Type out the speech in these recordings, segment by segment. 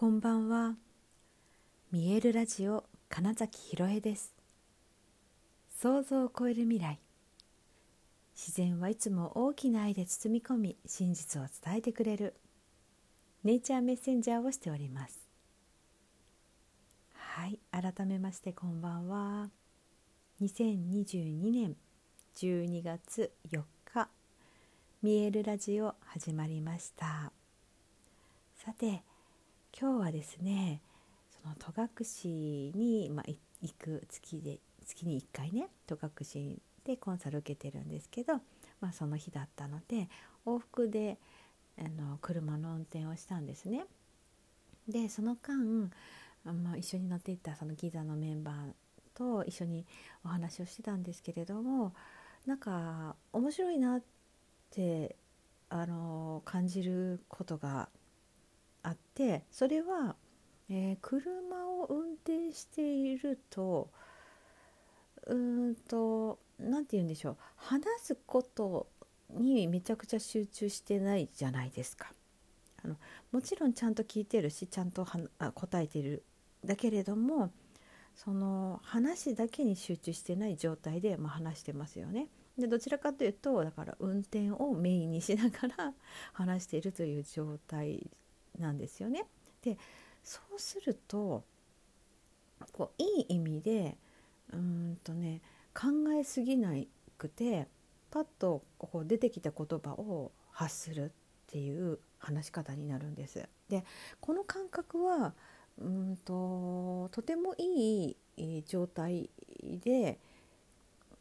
こんばんは。見えるラジオ金崎ひろえです。想像を超える未来。自然はいつも大きな愛で包み込み真実を伝えてくれる。ネイチャーメッセンジャーをしております。はい改めましてこんばんは。2022年12月4日見えるラジオ始まりました。さて今日はですねその戸隠に、まあ、行く月で月に1回ね戸隠でコンサル受けてるんですけど、まあ、その日だったので往復であの車の運転をしたんですね。でその間、まあ、一緒に乗っていたそのギザのメンバーと一緒にお話をしてたんですけれどもなんか面白いなってあの感じることがあってそれは、えー、車を運転しているとうんと何て言うんでしょう話すことにめちゃくちゃ集中してないじゃないですか。あのもちろんちゃんと聞いてるしちゃんとは答えてるだけれどもその話だけに集中してない状態で、まあ、話してますよね。でどちらかというとだから運転をメインにしながら話しているという状態なんですよね。でそうするとこういい意味でうんとね考えすぎなくてパッとこう出てきた言葉を発するっていう話し方になるんです。でこの感覚はうんととてもいい状態で、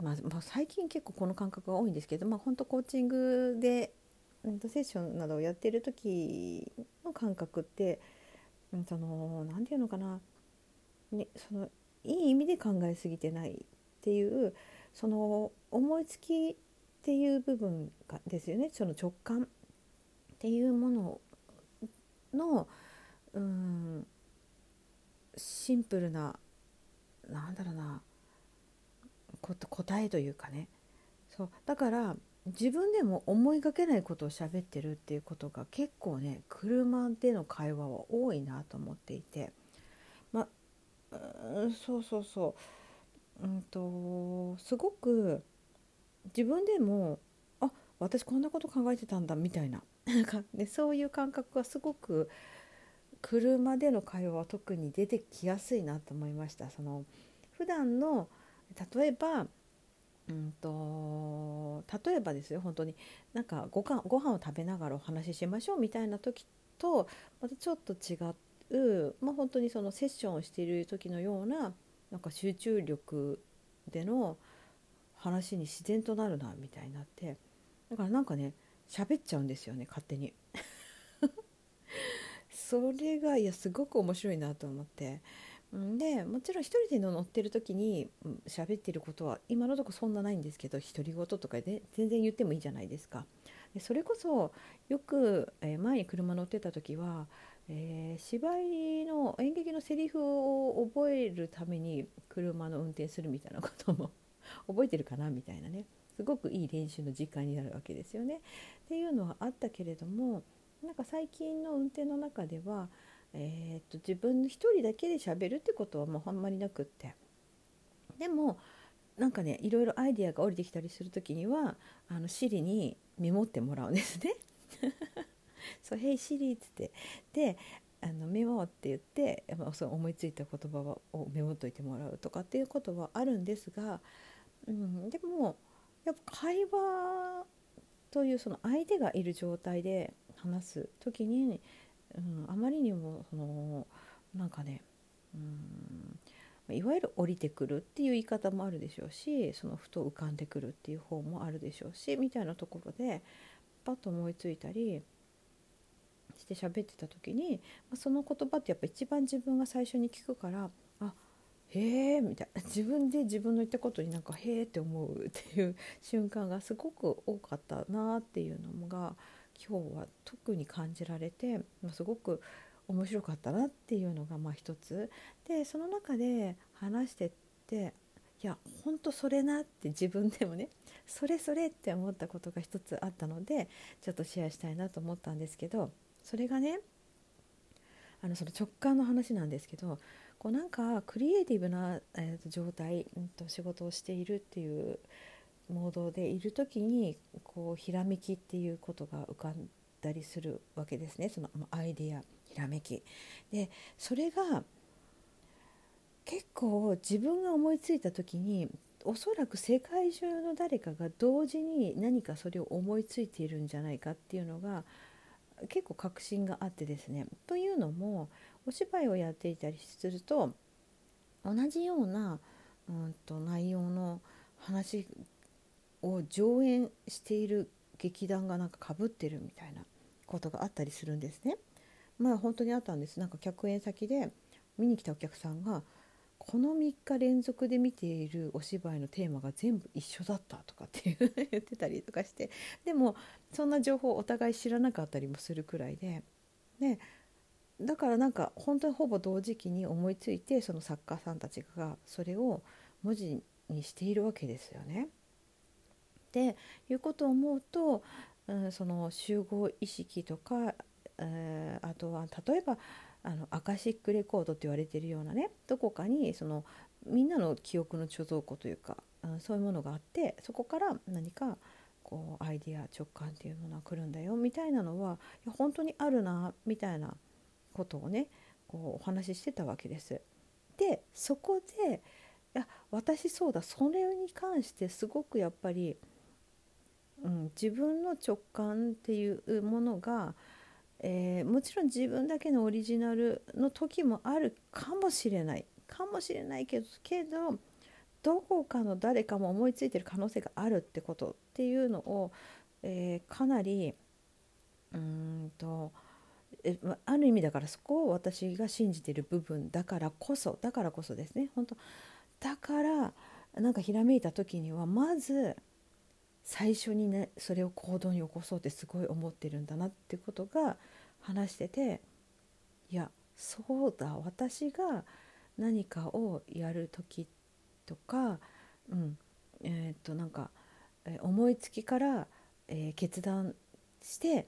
まあ、まあ、最近結構この感覚が多いんですけど、まあ、本当コーチングでセッションなどをやってる時の感覚ってその何て言うのかな、ね、そのいい意味で考えすぎてないっていうその思いつきっていう部分がですよね。その直感っていうもののうんシンプルななんだろうな。答えというかね。そう。だから自分でも思いがけないことを喋ってるっていうことが結構ね車での会話は多いなと思っていて。まうんそうそうそう。うんとすごく自分でもあ私こんなこと考えてたんだみたいな。なんか、ね、そういう感覚がすごく車での会話は特に出てきやすいなと思いました。その普段の例えばうんと例えばですよ本当に。なんかごかご飯を食べながらお話ししましょうみたいな時とまたちょっと違う、まあ、本当にそのセッションをしている時のようななんか集中力での話に自然となるなみたいになって。だからなんかね喋っちゃうんですよね勝手に。それがいやすごく面白いなと思って。でもちろん一人で乗ってる時に喋ってることは今のとこそんなないんですけど独り言とかで全然言ってもいいじゃないですか。でそれこそよく、え、前に車乗ってた時は、えー、芝居の演劇のセリフを覚えるために車の運転するみたいなことも 覚えてるかなみたいなねすごくいい練習の時間になるわけですよね。っていうのはあったけれどもなんか最近の運転の中ではえー、と自分一人だけで喋るってことはもうあんまりなくってでもなんかねいろいろアイディアが降りてきたりする時にはあのシリにメモってもらうんですね。そう「ヘイシリ」っつってであのメモって言って、まあ、その思いついた言葉をメモっといてもらうとかっていうことはあるんですが、うん、でもやっぱ会話というその相手がいる状態で話す時にうん、あまりにもそのなんかね、うん、いわゆる降りてくるっていう言い方もあるでしょうしそのふと浮かんでくるっていう方もあるでしょうしみたいなところでパッと思いついたりして喋ってた時に、その言葉ってやっぱ一番自分が最初に聞くからあへえみたいな。自分で自分の言ったことになんかへえって思うっていう 瞬間がすごく多かったなっていうのが今日は特に感じられて、まあ、すごく面白かったなっていうのがまあ一つ。でその中で話してっていやほんとそれなって自分でもねそれそれって思ったことが一つあったのでちょっとシェアしたいなと思ったんですけどそれがねあのその直感の話なんですけどこうなんかクリエイティブな、えー、と状態、うん、と仕事をしているっていうモードでいる時にこうひらめきっていうことが浮かんだりするわけですねそのアイディアひらめき。でそれが結構自分が思いついた時におそらく世界中の誰かが同時に何かそれを思いついているんじゃないかっていうのが結構確信があってですね。というのもお芝居をやっていたりすると同じような、うんと、内容の話を上演している劇団がなんかかぶってるみたいなことがあったりするんですね。まあ本当にあったんですなんか客演先で見に来たお客さんがこの3日連続で見ているお芝居のテーマが全部一緒だったとかっていう言ってたりとかしてでもそんな情報をお互い知らなかったりもするくらいででだからなんか本当にほぼ同時期に思いついてその作家さんたちがそれを文字にしているわけですよね。でいうことを思うと、うん、その集合意識とか、えー、あとは例えばあのアカシックレコードって言われてるようなねどこかにそのみんなの記憶の貯蔵庫というか、うん、そういうものがあってそこから何かこうアイディア直感っていうものが来るんだよみたいなのは本当にあるなみたいなことをねこうお話ししてたわけです。でそこでいや私そうだそれに関してすごくやっぱり、うん、自分の直感っていうものが、えー、もちろん自分だけのオリジナルの時もあるかもしれない。かもしれないけどけどどこかの誰かも思いついてる可能性があるってことっていうのを、えー、かなりうんとえある意味だからそこを私が信じてる部分だからこそだからこそですね本当。だからなんかひらめいた時にはまず最初にねそれを行動に起こそうってすごい思ってるんだなってことが話してていやそうだ私が何かをやる時とか、うんえー、っとなんか、え思いつきから、えー、決断して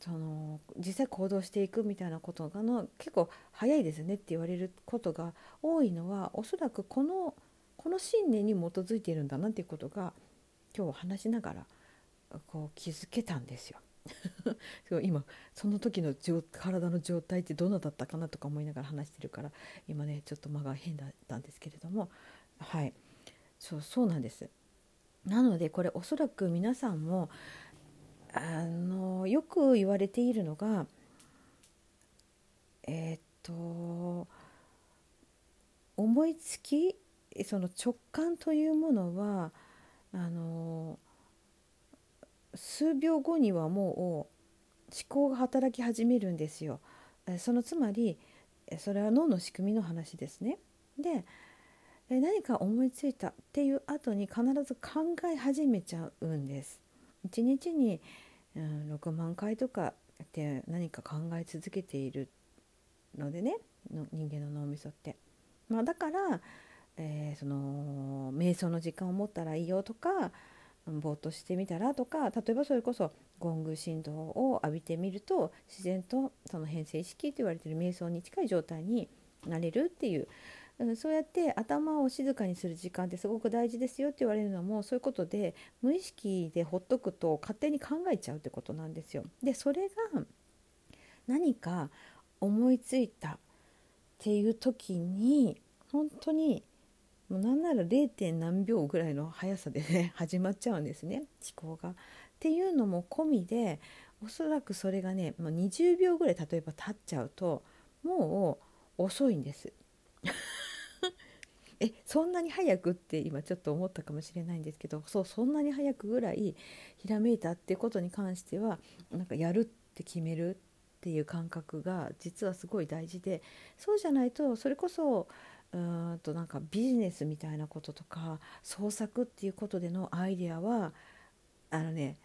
その実際行動していくみたいなことがの結構早いですねって言われることが多いのはおそらくこのこの信念に基づいているんだなっていうことが今日話しながらこう気づけたんですよ。今その時の体の状態ってどんなだったかなとか思いながら話してるから今ねちょっと間が変だったんですけれどもはいそうそうなんです。なのでこれおそらく皆さんもあのよく言われているのがえっ、と思いつきその直感というものはあの数秒後にはもう思考が働き始めるんですよ。そのつまりそれは脳の仕組みの話ですね。で何か思いついたっていう後に必ず考え始めちゃうんです。一日に、うん、6万回とかって何か考え続けているのでね人間の脳みそって。まあ、だから、えー、その瞑想の時間を持ったらいいよとかぼーっとしてみたらとか例えばそれこそゴング振動を浴びてみると自然とその変性意識と言われてる瞑想に近い状態になれるっていううん、そうやって頭を静かにする時間ってすごく大事ですよって言われるのもそういうことで無意識でほっとくと勝手に考えちゃうってことなんですよ。でそれが何か思いついたっていう時に本当にもうなんなら 0. 何秒ぐらいの速さでね始まっちゃうんですね 思考が。っていうのも込みでおそらくそれがねもう20秒ぐらい例えば経っちゃうともう遅いんです。えそんなに早くって今ちょっと思ったかもしれないんですけどそうそんなに早くぐらいひらめいたっていうことに関してはなんかやるって決めるっていう感覚が実はすごい大事でそうじゃないとそれこそうんとなんかビジネスみたいなこととか創作っていうことでのアイデアはあのね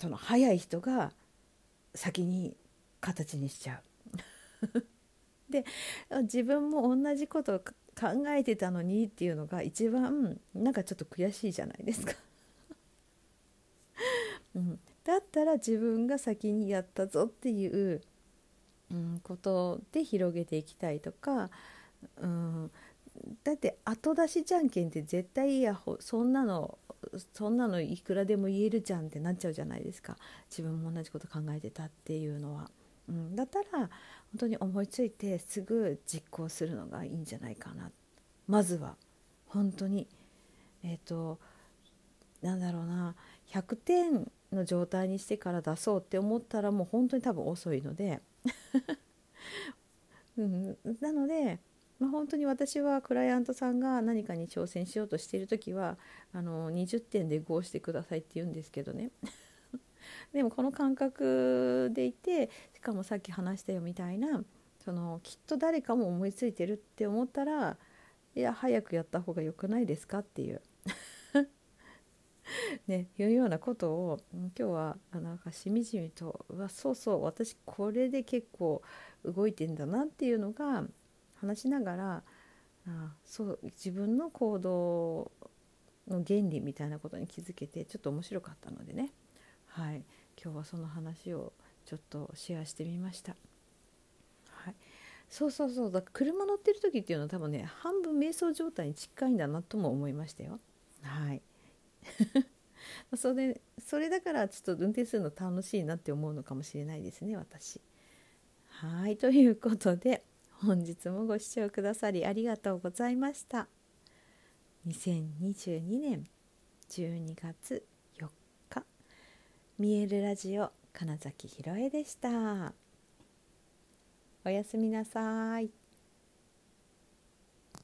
その早い人が先に形にしちゃう。で自分も同じこと考えてたのにっていうのが一番なんかちょっと悔しいじゃないですか うん、だったら自分が先にやったぞっていううん、ことで広げていきたいとか、うん、だって後出しじゃんけんって絶対いやそんなのそんなのいくらでも言えるじゃんってなっちゃうじゃないですか。自分も同じこと考えてたっていうのは。うん、だったら本当に思いついてすぐ実行するのがいいんじゃないかな。まずは本当に。えっ、ー、となんだろうな。100点の状態にしてから出そうって思ったらもう本当に多分遅いので、うん、なのでまあ、本当に私はクライアントさんが何かに挑戦しようとしている時はあの20点で合してくださいって言うんですけどね。でもこの感覚でいてしかもさっき話したよみたいなそのきっと誰かも思いついてるって思ったらいや早くやった方が良くないですかっていう。ね、いうようなことを今日はなんかしみじみとうわそうそう私これで結構動いてんだなっていうのが話しながらあそう自分の行動の原理みたいなことに気づけてちょっと面白かったのでね、はい、今日はその話をちょっとシェアしてみました。はい、そうそうそうだ車乗ってる時っていうのは多分ね半分瞑想状態に近いんだなとも思いましたよ。はい それそれだからちょっと運転するの楽しいなって思うのかもしれないですね私。はいということで本日もご視聴くださりありがとうございました。2022年12月4日。見えるラジオ金崎ひろえでした。おやすみなさい。